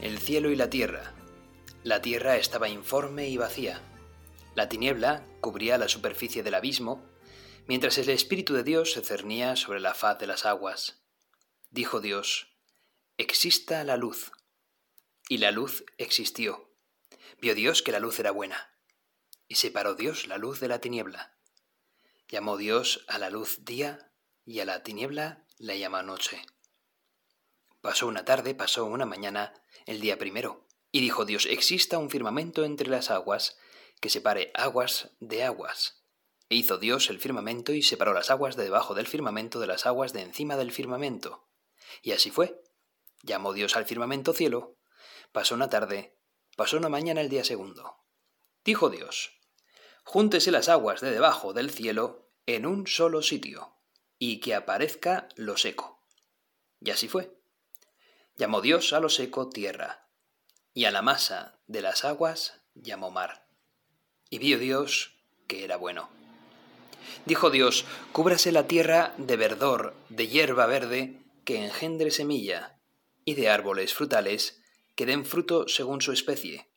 el cielo y la tierra. La tierra estaba informe y vacía. La tiniebla cubría la superficie del abismo, mientras el Espíritu de Dios se cernía sobre la faz de las aguas. Dijo Dios, exista la luz. Y la luz existió. Vio Dios que la luz era buena. Y separó Dios la luz de la tiniebla. Llamó Dios a la luz día y a la tiniebla la llama noche. Pasó una tarde, pasó una mañana, el día primero. Y dijo Dios, exista un firmamento entre las aguas, que separe aguas de aguas. E hizo Dios el firmamento y separó las aguas de debajo del firmamento de las aguas de encima del firmamento. Y así fue. Llamó Dios al firmamento cielo. Pasó una tarde, pasó una mañana el día segundo. Dijo Dios, júntese las aguas de debajo del cielo en un solo sitio, y que aparezca lo seco. Y así fue. Llamó Dios a lo seco tierra, y a la masa de las aguas llamó mar. Y vio Dios que era bueno. Dijo Dios, cúbrase la tierra de verdor, de hierba verde, que engendre semilla, y de árboles frutales, que den fruto según su especie,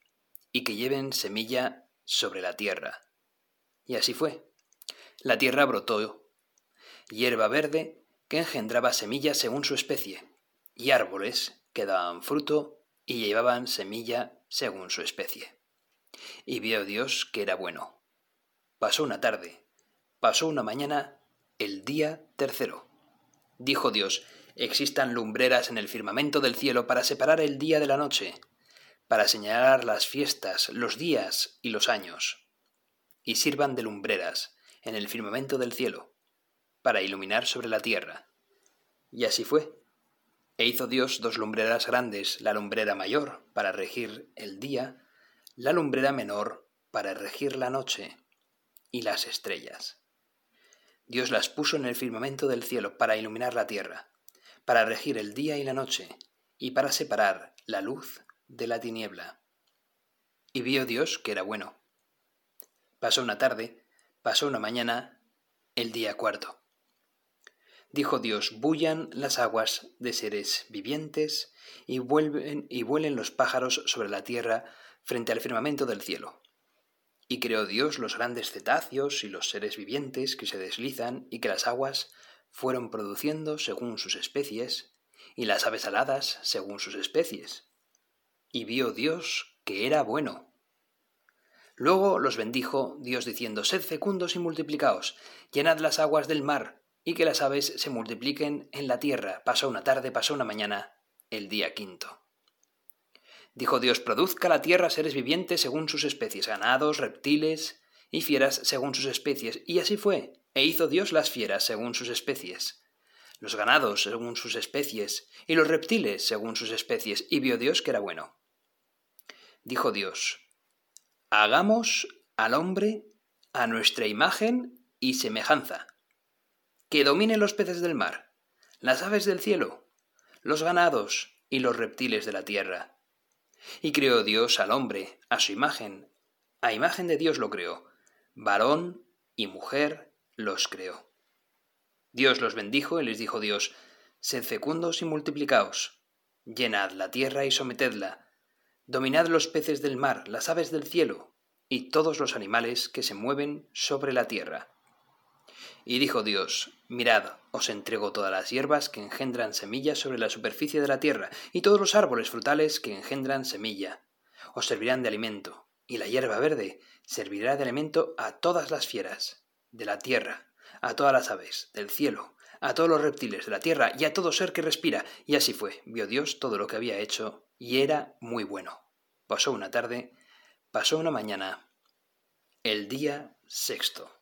y que lleven semilla sobre la tierra. Y así fue. La tierra brotó, hierba verde, que engendraba semilla según su especie, y árboles que daban fruto y llevaban semilla según su especie. Y vio Dios que era bueno. Pasó una tarde, pasó una mañana, el día tercero. Dijo Dios, existan lumbreras en el firmamento del cielo para separar el día de la noche, para señalar las fiestas, los días y los años, y sirvan de lumbreras en el firmamento del cielo, para iluminar sobre la tierra. Y así fue. E hizo Dios dos lumbreras grandes, la lumbrera mayor para regir el día, la lumbrera menor para regir la noche, y las estrellas. Dios las puso en el firmamento del cielo para iluminar la tierra, para regir el día y la noche, y para separar la luz de la tiniebla. Y vio Dios que era bueno. Pasó una tarde, pasó una mañana, el día cuarto. Dijo Dios, bullan las aguas de seres vivientes y, vuelven, y vuelen los pájaros sobre la tierra frente al firmamento del cielo. Y creó Dios los grandes cetáceos y los seres vivientes que se deslizan y que las aguas fueron produciendo según sus especies, y las aves aladas según sus especies. Y vio Dios que era bueno. Luego los bendijo Dios diciendo, Sed fecundos y multiplicaos, llenad las aguas del mar, y que las aves se multipliquen en la tierra. Pasó una tarde, pasó una mañana, el día quinto. Dijo Dios, produzca la tierra seres vivientes según sus especies, ganados, reptiles y fieras según sus especies. Y así fue, e hizo Dios las fieras según sus especies, los ganados según sus especies, y los reptiles según sus especies, y vio Dios que era bueno. Dijo Dios, hagamos al hombre a nuestra imagen y semejanza que dominen los peces del mar, las aves del cielo, los ganados y los reptiles de la tierra. Y creó Dios al hombre a su imagen, a imagen de Dios lo creó, varón y mujer los creó. Dios los bendijo y les dijo Dios, Sed fecundos y multiplicaos, llenad la tierra y sometedla, dominad los peces del mar, las aves del cielo, y todos los animales que se mueven sobre la tierra. Y dijo Dios, Mirad, os entrego todas las hierbas que engendran semillas sobre la superficie de la tierra, y todos los árboles frutales que engendran semilla. Os servirán de alimento, y la hierba verde servirá de alimento a todas las fieras de la tierra, a todas las aves del cielo, a todos los reptiles de la tierra y a todo ser que respira. Y así fue, vio Dios todo lo que había hecho, y era muy bueno. Pasó una tarde, pasó una mañana, el día sexto.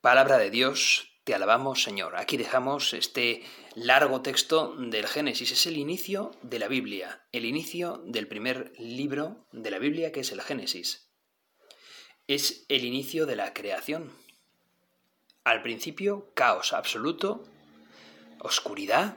Palabra de Dios, Te alabamos, Señor. Aquí dejamos este largo texto del Génesis. Es el inicio de la Biblia, el inicio del primer libro de la Biblia, que es el Génesis. Es el inicio de la creación. Al principio, caos absoluto, oscuridad,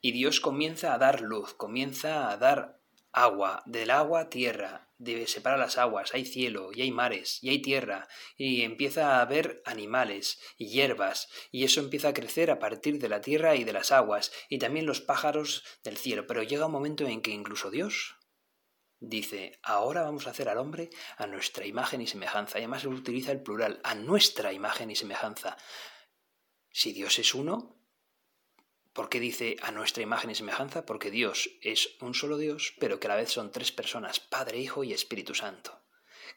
y Dios comienza a dar luz, comienza a dar agua, del agua tierra, de separar las aguas, hay cielo, y hay mares, y hay tierra, y empieza a haber animales y hierbas, y eso empieza a crecer a partir de la tierra y de las aguas, y también los pájaros del cielo. Pero llega un momento en que incluso Dios dice, ahora vamos a hacer al hombre a nuestra imagen y semejanza, y además utiliza el plural, a nuestra imagen y semejanza. Si Dios es uno, ¿Por qué dice a nuestra imagen y semejanza? Porque Dios es un solo Dios, pero que a la vez son tres personas, Padre, Hijo y Espíritu Santo.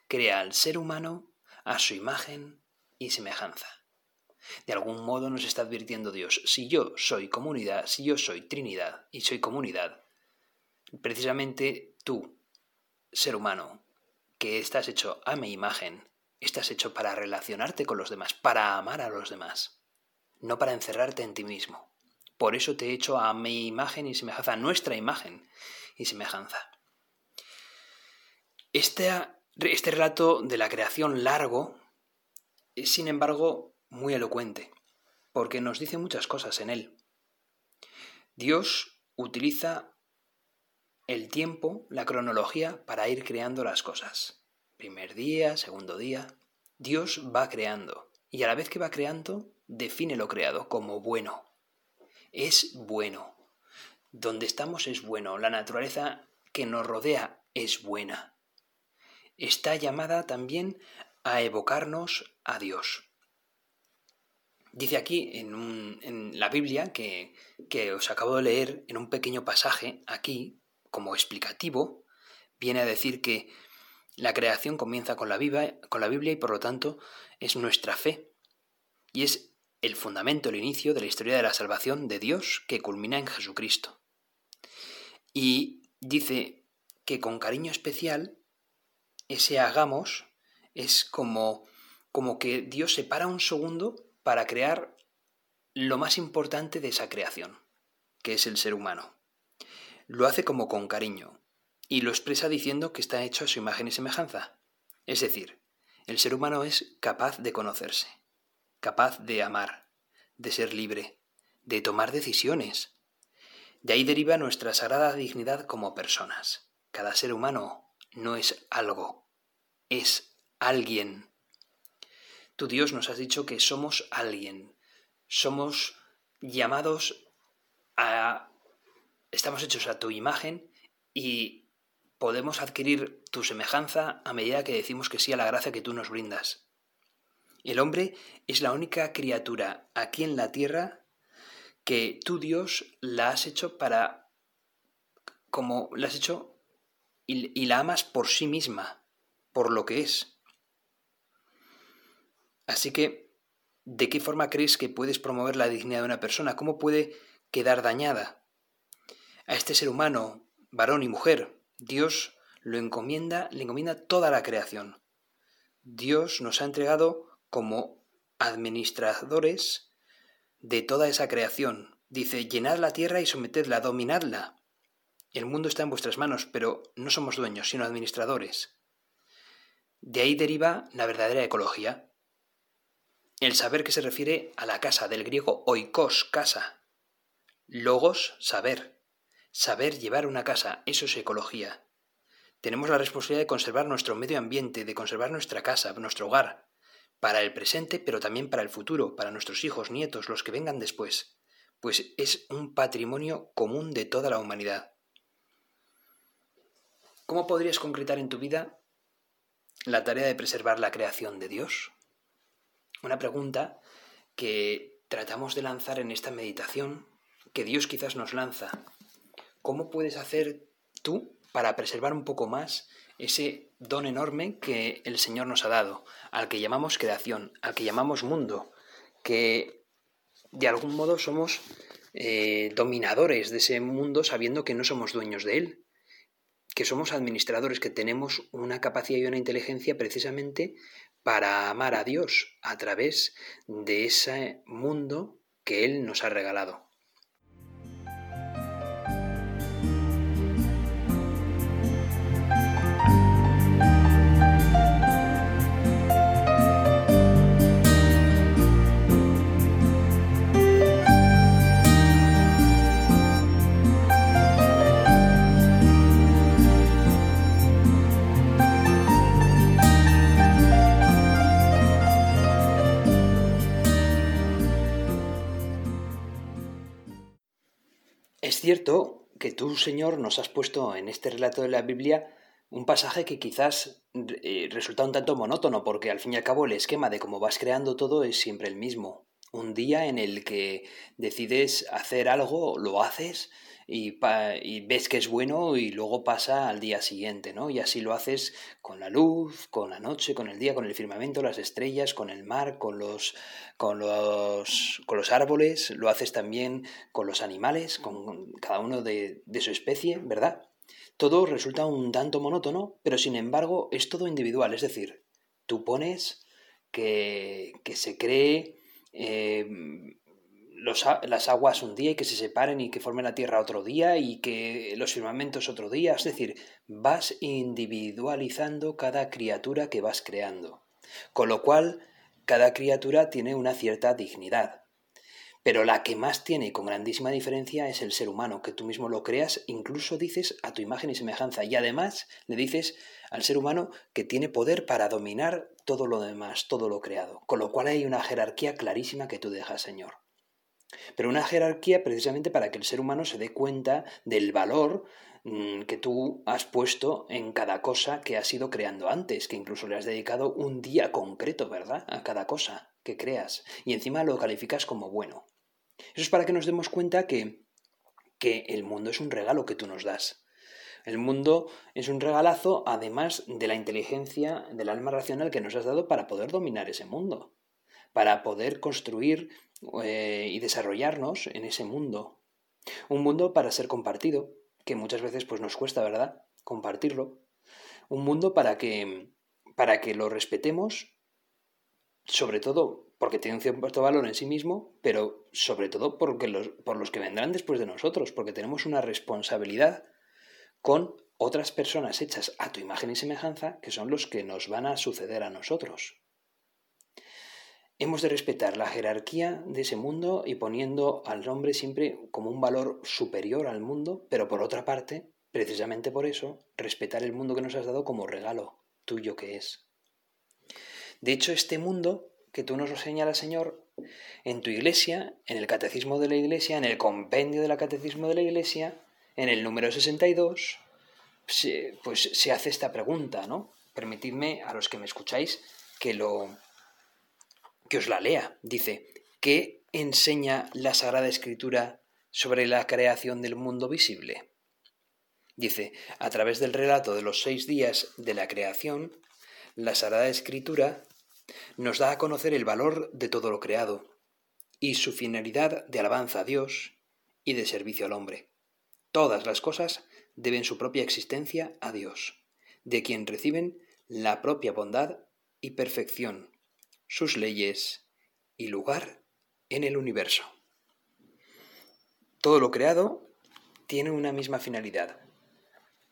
Crea al ser humano a su imagen y semejanza. De algún modo nos está advirtiendo Dios, si yo soy comunidad, si yo soy Trinidad y soy comunidad, precisamente tú, ser humano, que estás hecho a mi imagen, estás hecho para relacionarte con los demás, para amar a los demás, no para encerrarte en ti mismo. Por eso te he hecho a mi imagen y semejanza, a nuestra imagen y semejanza. Este, este relato de la creación largo es, sin embargo, muy elocuente, porque nos dice muchas cosas en él. Dios utiliza el tiempo, la cronología, para ir creando las cosas. Primer día, segundo día. Dios va creando, y a la vez que va creando, define lo creado como bueno es bueno. Donde estamos es bueno. La naturaleza que nos rodea es buena. Está llamada también a evocarnos a Dios. Dice aquí en, la Biblia que, que os acabo de leer en un pequeño pasaje aquí, como explicativo, viene a decir que la creación comienza con la, con la Biblia y por lo tanto es nuestra fe. Y es el fundamento, el inicio de la historia de la salvación de Dios que culmina en Jesucristo. Y dice que con cariño especial ese hagamos es como, como que Dios se para un segundo para crear lo más importante de esa creación, que es el ser humano. Lo hace como con cariño y lo expresa diciendo que está hecho a su imagen y semejanza. Es decir, el ser humano es capaz de conocerse capaz de amar, de ser libre, de tomar decisiones. De ahí deriva nuestra sagrada dignidad como personas. Cada ser humano no es algo, es alguien. Tu Dios nos has dicho que somos alguien, somos llamados a... estamos hechos a tu imagen y podemos adquirir tu semejanza a medida que decimos que sí a la gracia que tú nos brindas. El hombre es la única criatura aquí en la tierra que tú, Dios, la has hecho para... como la has hecho y, la amas por sí misma, por lo que es. Así que, ¿de qué forma crees que puedes promover la dignidad de una persona? ¿Cómo puede quedar dañada? A este ser humano, varón y mujer, Dios lo encomienda, le encomienda toda la creación. Dios nos ha entregado como administradores de toda esa creación. Dice, llenad la tierra y sometedla, dominadla. El mundo está en vuestras manos, pero no somos dueños, sino administradores. De ahí deriva la verdadera ecología. El saber que se refiere a la casa, del griego oikos, casa. Logos, saber. Saber llevar una casa, eso es ecología. Tenemos la responsabilidad de conservar nuestro medio ambiente, de conservar nuestra casa, nuestro hogar, para el presente, pero también para el futuro, para nuestros hijos, nietos, los que vengan después, pues es un patrimonio común de toda la humanidad. ¿Cómo podrías concretar en tu vida la tarea de preservar la creación de Dios? Una pregunta que tratamos de lanzar en esta meditación, que Dios quizás nos lanza. ¿Cómo puedes hacer tú para preservar un poco más ese don enorme que el Señor nos ha dado, al que llamamos creación, al que llamamos mundo, que de algún modo somos eh, dominadores de ese mundo sabiendo que no somos dueños de él, que somos administradores, que tenemos una capacidad y una inteligencia precisamente para amar a Dios a través de ese mundo que Él nos ha regalado. Es cierto que tú, Señor, nos has puesto en este relato de la Biblia un pasaje que quizás eh, resulta un tanto monótono, porque al fin y al cabo el esquema de cómo vas creando todo es siempre el mismo. Un día en el que decides hacer algo, lo haces, y, ves que es bueno y luego pasa al día siguiente, ¿no? Y así lo haces con la luz, con la noche, con el día, con el firmamento, las estrellas, con el mar, con los, con los, con los árboles, lo haces también con los animales, con cada uno de, de su especie, ¿verdad? Todo resulta un tanto monótono, pero sin embargo es todo individual, es decir, tú pones que, que se cree eh, las aguas un día y que se separen y que formen la tierra otro día y que los firmamentos otro día. Es decir, vas individualizando cada criatura que vas creando. Con lo cual, cada criatura tiene una cierta dignidad. Pero la que más tiene con grandísima diferencia es el ser humano, que tú mismo lo creas, incluso dices a tu imagen y semejanza. Y además le dices al ser humano que tiene poder para dominar todo lo demás, todo lo creado. Con lo cual hay una jerarquía clarísima que tú dejas, Señor. Pero una jerarquía precisamente para que el ser humano se dé cuenta del valor mm, que tú has puesto en cada cosa que has ido creando antes, que incluso le has dedicado un día concreto, ¿verdad? A cada cosa que creas. Y encima lo calificas como bueno. Eso es para que nos demos cuenta que, que el mundo es un regalo que tú nos das. El mundo es un regalazo, además de la inteligencia, del alma racional que nos has dado para poder dominar ese mundo, para poder construir eh, y desarrollarnos en ese mundo. Un mundo para ser compartido, que muchas veces pues nos cuesta, ¿verdad? Compartirlo. Un mundo para que, para que lo respetemos, sobre todo porque tiene un cierto valor en sí mismo, pero sobre todo porque los, por los que vendrán después de nosotros, porque tenemos una responsabilidad con otras personas hechas a tu imagen y semejanza, que son los que nos van a suceder a nosotros. Hemos de respetar la jerarquía de ese mundo y poniendo al hombre siempre como un valor superior al mundo, pero por otra parte, precisamente por eso, respetar el mundo que nos has dado como regalo tuyo que es. De hecho, este mundo que tú nos lo señalas, Señor, en tu iglesia, en el catecismo de la iglesia, en el compendio del catecismo de la iglesia, en el número 62, pues se hace esta pregunta, ¿no? Permitidme a los que me escucháis que lo, que os la lea. Dice, ¿qué enseña la Sagrada Escritura sobre la creación del mundo visible? Dice, a través del relato de los seis días de la creación, la Sagrada Escritura nos da a conocer el valor de todo lo creado y su finalidad de alabanza a Dios y de servicio al hombre. Todas las cosas deben su propia existencia a Dios, de quien reciben la propia bondad y perfección, sus leyes y lugar en el universo. Todo lo creado tiene una misma finalidad,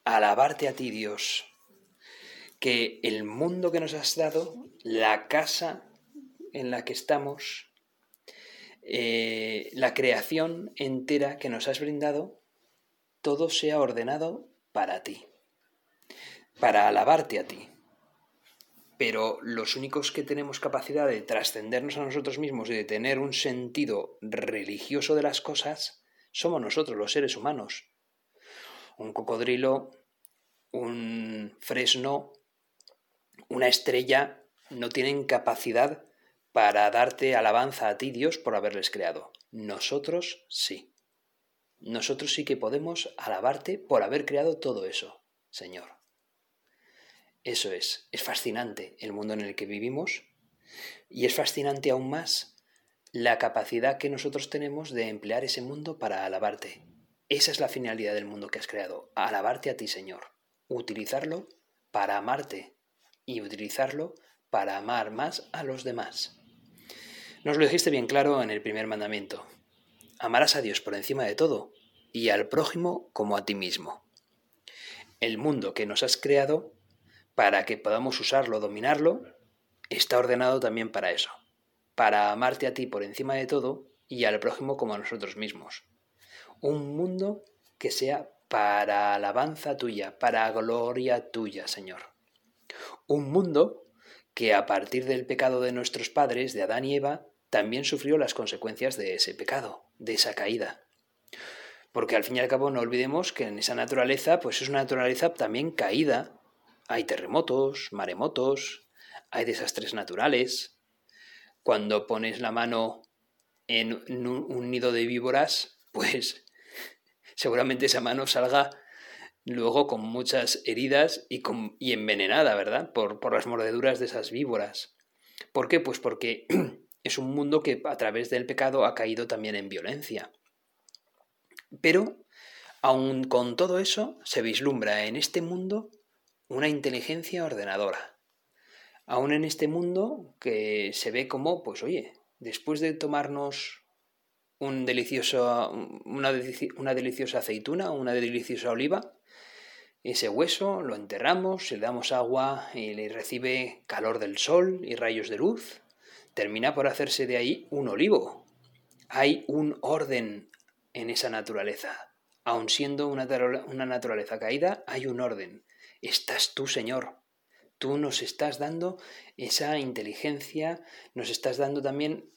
alabarte a ti Dios, que el mundo que nos has dado, la casa en la que estamos, eh, la creación entera que nos has brindado, todo sea ordenado para ti, para alabarte a ti pero los únicos que tenemos capacidad de trascendernos a nosotros mismos y de tener un sentido religioso de las cosas somos nosotros, los seres humanos. Un cocodrilo, un fresno, una estrella no tienen capacidad para darte alabanza a ti, Dios, por haberles creado. Nosotros sí. Nosotros sí que podemos alabarte por haber creado todo eso, Señor. Eso es, es fascinante el mundo en el que vivimos y es fascinante aún más la capacidad que nosotros tenemos de emplear ese mundo para alabarte. Esa es la finalidad del mundo que has creado, alabarte a ti, Señor, utilizarlo para amarte y utilizarlo para amar más a los demás. Nos lo dijiste bien claro en el primer mandamiento. Amarás a Dios por encima de todo y al prójimo como a ti mismo. El mundo que nos has creado para que podamos usarlo, dominarlo, está ordenado también para eso, para amarte a ti por encima de todo y al prójimo como a nosotros mismos. Un mundo que sea para alabanza tuya, para gloria tuya, Señor. Un mundo que a partir del pecado de nuestros padres, de Adán y Eva, también sufrió las consecuencias de ese pecado, de esa caída. Porque al fin y al cabo no olvidemos que en esa naturaleza, pues es una naturaleza también caída. Hay terremotos, maremotos, hay desastres naturales. Cuando pones la mano en un nido de víboras, pues seguramente esa mano salga luego con muchas heridas y, con, y envenenada, ¿verdad? Por, por las mordeduras de esas víboras. ¿Por qué? Pues porque es un mundo que a través del pecado ha caído también en violencia. Pero, aun con todo eso, se vislumbra en este mundo una inteligencia ordenadora. Aún en este mundo que se ve como, pues oye, después de tomarnos un delicioso, una, deliciosa aceituna, una deliciosa oliva, ese hueso lo enterramos, le damos agua y le recibe calor del sol y rayos de luz, termina por hacerse de ahí un olivo. Hay un orden en esa naturaleza. Aun siendo una naturaleza caída, hay un orden. Estás tú, Señor. Tú nos estás dando esa inteligencia, nos estás dando también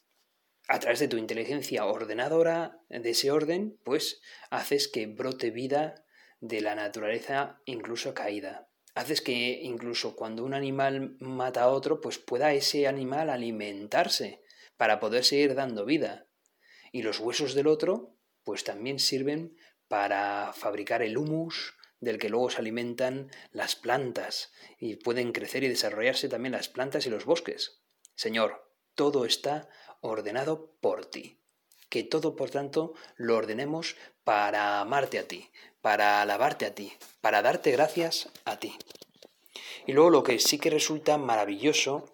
a través de tu inteligencia ordenadora, de ese orden, pues haces que brote vida de la naturaleza incluso caída haces que incluso cuando un animal mata a otro, pues pueda ese animal alimentarse para poder seguir dando vida. Y los huesos del otro, pues también sirven para fabricar el humus del que luego se alimentan las plantas y pueden crecer y desarrollarse también las plantas y los bosques. Señor, todo está ordenado por ti. Que todo, por tanto, lo ordenemos para amarte a ti, para alabarte a ti, para darte gracias a ti. Y luego lo que sí que resulta maravilloso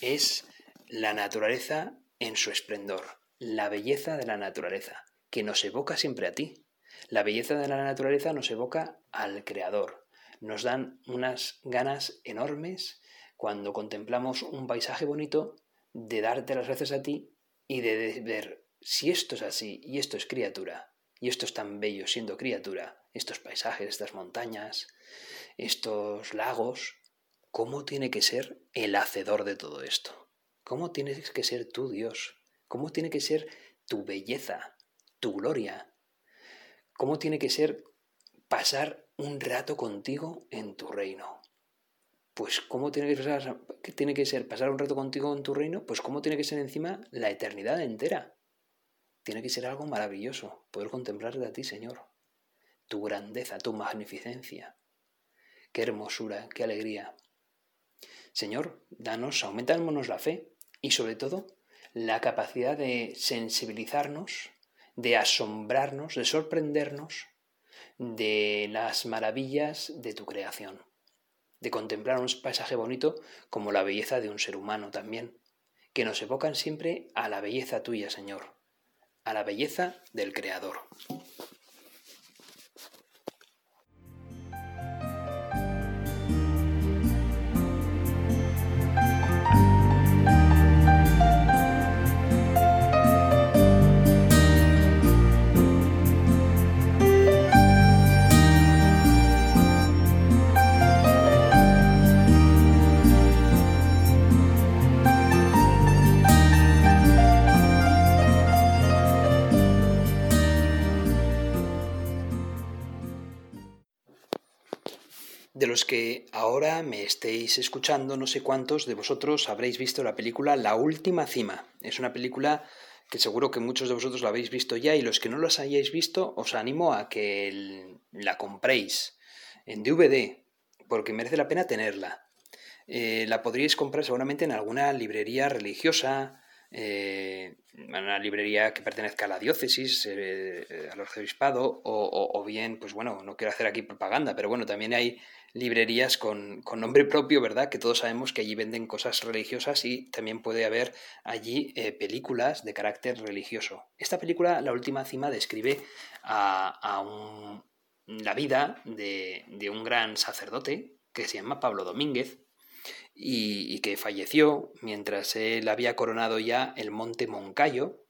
es la naturaleza en su esplendor, la belleza de la naturaleza, que nos evoca siempre a ti. La belleza de la naturaleza nos evoca al Creador. Nos dan unas ganas enormes cuando contemplamos un paisaje bonito de darte las gracias a ti y de ver si esto es así y esto es criatura, y esto es tan bello siendo criatura, estos paisajes, estas montañas, estos lagos, ¿cómo tiene que ser el hacedor de todo esto? ¿Cómo tienes que ser tú, Dios? ¿Cómo tiene que ser tu belleza, tu gloria? ¿Cómo tiene que ser pasar un rato contigo en tu reino? Pues ¿cómo tiene que, ser, pasar un rato contigo en tu reino? Pues ¿cómo tiene que ser encima la eternidad entera? Tiene que ser algo maravilloso poder contemplarte a ti, Señor. Tu grandeza, tu magnificencia. Qué hermosura, qué alegría. Señor, danos, aumentámonos la fe y sobre todo la capacidad de sensibilizarnos, de asombrarnos, de sorprendernos de las maravillas de tu creación, de contemplar un paisaje bonito como la belleza de un ser humano también, que nos evocan siempre a la belleza tuya, Señor a la belleza del Creador. Los que ahora me estéis escuchando, no sé cuántos de vosotros habréis visto la película La Última Cima. Es una película que seguro que muchos de vosotros la habéis visto ya y los que no las hayáis visto os animo a que la compréis en DVD porque merece la pena tenerla. Eh, la podríais comprar seguramente en alguna librería religiosa eh, una librería que pertenezca a la diócesis, eh, al arzobispado, o, bien, pues bueno, no quiero hacer aquí propaganda, pero bueno, también hay librerías con, con, nombre propio, ¿verdad? Que todos sabemos que allí venden cosas religiosas y también puede haber allí eh, películas de carácter religioso. Esta película, La Última Cima, describe a, a un, la vida de, de un gran sacerdote que se llama Pablo Domínguez, y, que falleció mientras él había coronado ya el monte Moncayo,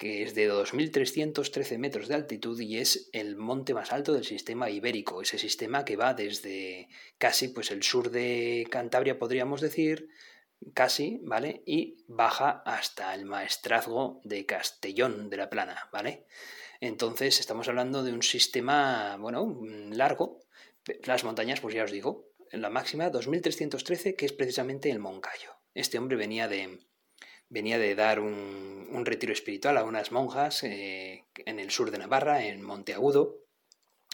que es de 2.313 metros de altitud y es el monte más alto del sistema ibérico, ese sistema que va desde casi pues el sur de Cantabria, podríamos decir, casi, ¿vale? Y baja hasta el maestrazgo de Castellón de la Plana, ¿vale? Entonces estamos hablando de un sistema, bueno, largo. Las montañas, pues ya os digo, la máxima 2313, que es precisamente el Moncayo. Este hombre venía de, venía de dar un, un retiro espiritual a unas monjas eh, en el sur de Navarra, en Monteagudo,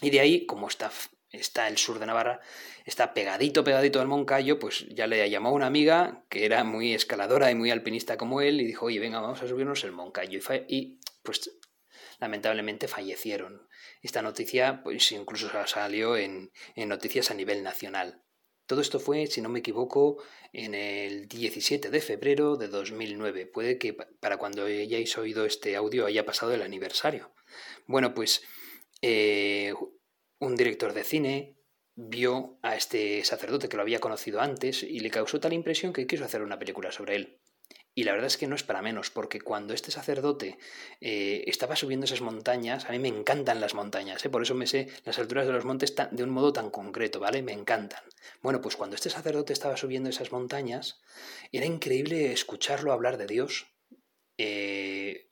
y de ahí, como está, está el sur de Navarra, está pegadito, pegadito al Moncayo, pues ya le llamó una amiga que era muy escaladora y muy alpinista como él, y dijo, oye, venga, vamos a subirnos el Moncayo. Y, y pues lamentablemente fallecieron. Esta noticia pues incluso salió en, en noticias a nivel nacional. Todo esto fue, si no me equivoco, en el 17 de febrero de 2009. Puede que para cuando hayáis oído este audio haya pasado el aniversario. Bueno, pues eh, un director de cine vio a este sacerdote que lo había conocido antes y le causó tal impresión que quiso hacer una película sobre él. Y la verdad es que no es para menos, porque cuando este sacerdote eh, estaba subiendo esas montañas, a mí me encantan las montañas, ¿eh? por eso me sé las alturas de los montes de un modo tan concreto, ¿vale? Me encantan. Bueno, pues cuando este sacerdote estaba subiendo esas montañas, era increíble escucharlo hablar de Dios. Eh,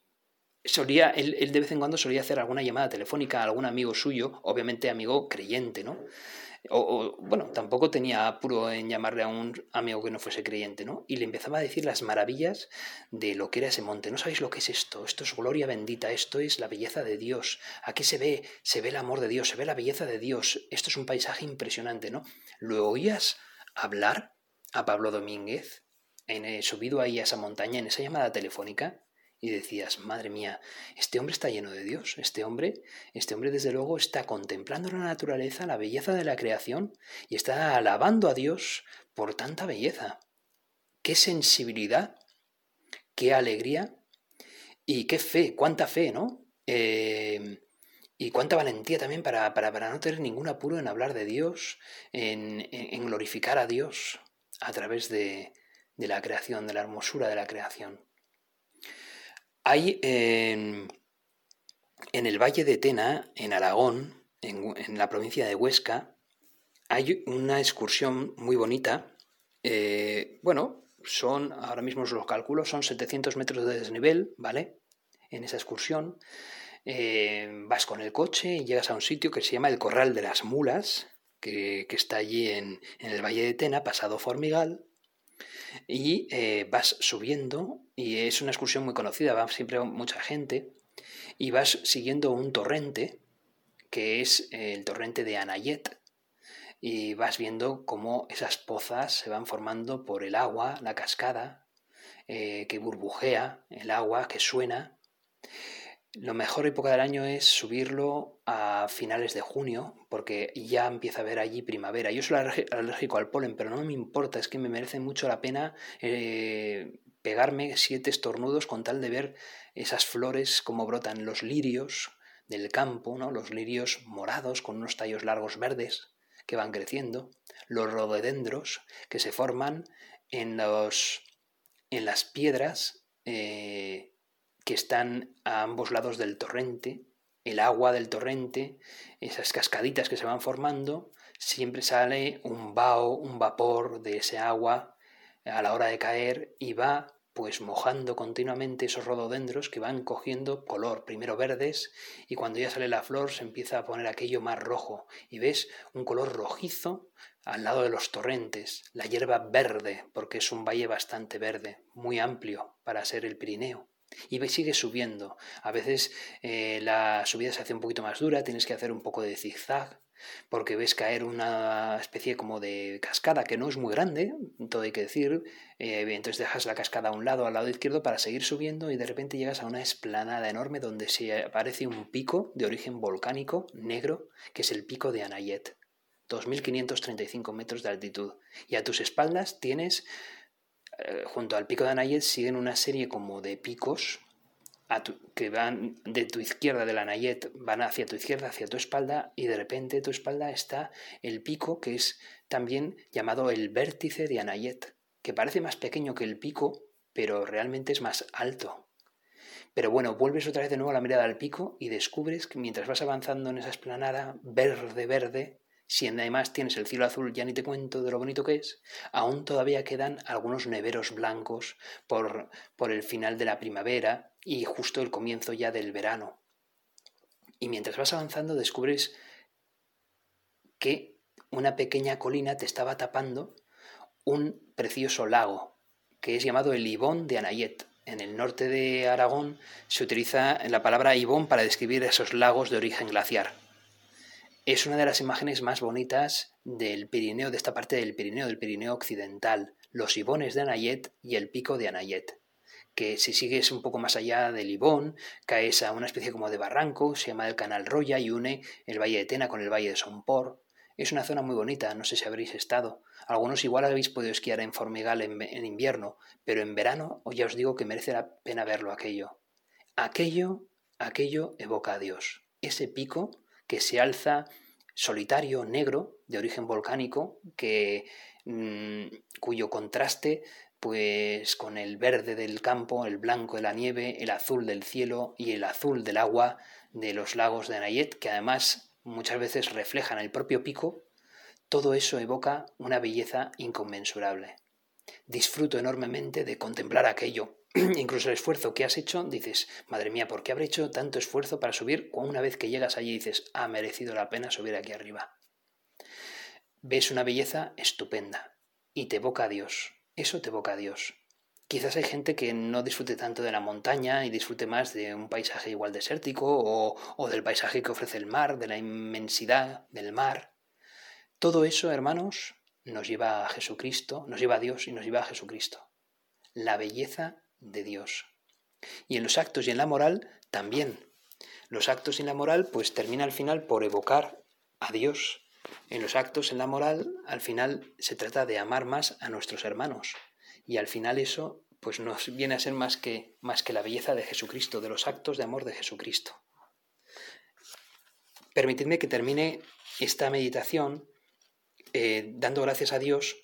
solía, él, él de vez en cuando solía hacer alguna llamada telefónica a algún amigo suyo, obviamente amigo creyente, ¿no? O, bueno, tampoco tenía apuro en llamarle a un amigo que no fuese creyente, ¿no? Y le empezaba a decir las maravillas de lo que era ese monte. No sabéis lo que es esto, esto es gloria bendita, esto es la belleza de Dios. Aquí se ve, se ve el amor de Dios, se ve la belleza de Dios. Esto es un paisaje impresionante, ¿no? ¿Lo oías hablar a Pablo Domínguez en, eh, subido ahí a esa montaña en esa llamada telefónica? Y decías, madre mía, este hombre está lleno de Dios, este hombre, este hombre desde luego está contemplando la naturaleza, la belleza de la creación y está alabando a Dios por tanta belleza. Qué sensibilidad, qué alegría y qué fe, cuánta fe, ¿no? Eh, y cuánta valentía también para, para, para, no tener ningún apuro en hablar de Dios, en, en glorificar a Dios a través de, de la creación, de la hermosura de la creación. Hay en, el Valle de Tena, en Aragón, en, la provincia de Huesca, hay una excursión muy bonita. Eh, bueno, son, ahora mismo os los calculo, son 700 metros de desnivel, ¿vale? En esa excursión. Eh, vas con el coche y llegas a un sitio que se llama el Corral de las Mulas, que, está allí en, el Valle de Tena, pasado Formigal, y eh, vas subiendo y es una excursión muy conocida, va siempre mucha gente y vas siguiendo un torrente que es el torrente de Anayet y vas viendo cómo esas pozas se van formando por el agua, la cascada, eh, que burbujea, el agua que suena lo mejor época del año es subirlo a finales de junio, porque ya empieza a haber allí primavera. Yo soy alérgico al polen, pero no me importa, es que me merece mucho la pena eh, pegarme siete estornudos con tal de ver esas flores como brotan los lirios del campo, ¿no? los lirios morados con unos tallos largos verdes que van creciendo, los rododendros que se forman en, los, en las piedras. Eh, que están a ambos lados del torrente, el agua del torrente, esas cascaditas que se van formando, siempre sale un vaho, un vapor de ese agua a la hora de caer y va pues mojando continuamente esos rododendros que van cogiendo color, primero verdes, y cuando ya sale la flor se empieza a poner aquello más rojo, y ves un color rojizo al lado de los torrentes, la hierba verde, porque es un valle bastante verde, muy amplio para ser el Pirineo y sigue subiendo. A veces eh, la subida se hace un poquito más dura, tienes que hacer un poco de zigzag, porque ves caer una especie como de cascada que no es muy grande, todo hay que decir, eh, entonces dejas la cascada a un lado, al lado izquierdo, para seguir subiendo y de repente llegas a una esplanada enorme donde se aparece un pico de origen volcánico negro, que es el pico de Anayet, 2.535 metros de altitud. Y a tus espaldas tienes, junto al pico de Anayet, siguen una serie como de picos que van de tu izquierda, de la Nayet, van hacia tu izquierda, hacia tu espalda, y de repente tu espalda está el pico, que es también llamado el vértice de Anayet, que parece más pequeño que el pico, pero realmente es más alto. Pero bueno, vuelves otra vez de nuevo la mirada al pico y descubres que mientras vas avanzando en esa esplanada verde, verde, si además tienes el cielo azul, ya ni te cuento de lo bonito que es, aún todavía quedan algunos neveros blancos por, por el final de la primavera y justo el comienzo ya del verano. Y mientras vas avanzando descubres que una pequeña colina te estaba tapando un precioso lago, que es llamado el Ibón de Anayet. En el norte de Aragón se utiliza la palabra Ibón para describir esos lagos de origen glaciar. Es una de las imágenes más bonitas del Pirineo, de esta parte del Pirineo, del Pirineo occidental, los Ibones de Anayet y el pico de Anayet que si sigues un poco más allá del Ibón, caes a una especie como de barranco, se llama el Canal Roya y une el Valle de Tena con el Valle de Sompor. Es una zona muy bonita, no sé si habréis estado. Algunos igual habéis podido esquiar en Formigal en, en invierno, pero en verano ya os digo que merece la pena verlo aquello. Aquello, aquello evoca a Dios. Ese pico que se alza solitario, negro, de origen volcánico, que, mm, cuyo contraste pues con el verde del campo, el blanco de la nieve, el azul del cielo y el azul del agua de los lagos de Nayet, que además muchas veces reflejan el propio pico, todo eso evoca una belleza inconmensurable. Disfruto enormemente de contemplar aquello, incluso el esfuerzo que has hecho, dices, madre mía, ¿por qué habré hecho tanto esfuerzo para subir? Una vez que llegas allí dices, ha merecido la pena subir aquí arriba. Ves una belleza estupenda y te evoca a Dios. Eso te evoca a Dios. Quizás hay gente que no disfrute tanto de la montaña y disfrute más de un paisaje igual desértico o, o del paisaje que ofrece el mar, de la inmensidad del mar. Todo eso, hermanos, nos lleva a Jesucristo, nos lleva a Dios y nos lleva a Jesucristo. La belleza de Dios. Y en los actos y en la moral también. Los actos y la moral pues termina al final por evocar a Dios. En los actos, en la moral, al final se trata de amar más a nuestros hermanos. Y al final eso pues nos viene a ser más que, más que la belleza de Jesucristo, de los actos de amor de Jesucristo. Permitidme que termine esta meditación eh, dando gracias a Dios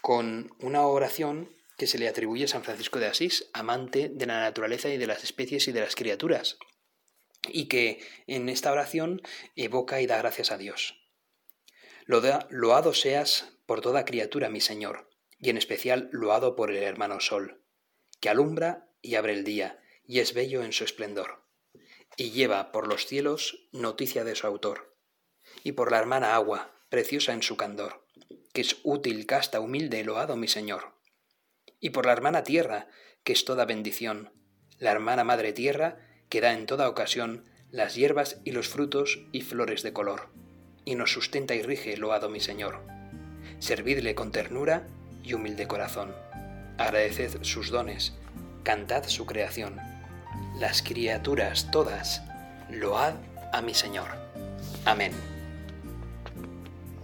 con una oración que se le atribuye a San Francisco de Asís, amante de la naturaleza y de las especies y de las criaturas, y que en esta oración evoca y da gracias a Dios. Loado seas por toda criatura, mi Señor, y en especial loado por el hermano Sol, que alumbra y abre el día, y es bello en su esplendor, y lleva por los cielos noticia de su autor, y por la hermana agua, preciosa en su candor, que es útil, casta, humilde, loado mi Señor y por la hermana tierra, que es toda bendición, la hermana madre tierra, que da en toda ocasión las hierbas y los frutos y flores de color, y nos sustenta y rige, loado mi Señor. Servidle con ternura y humilde corazón. Agradeced sus dones, cantad su creación. Las criaturas todas, load a mi Señor. Amén.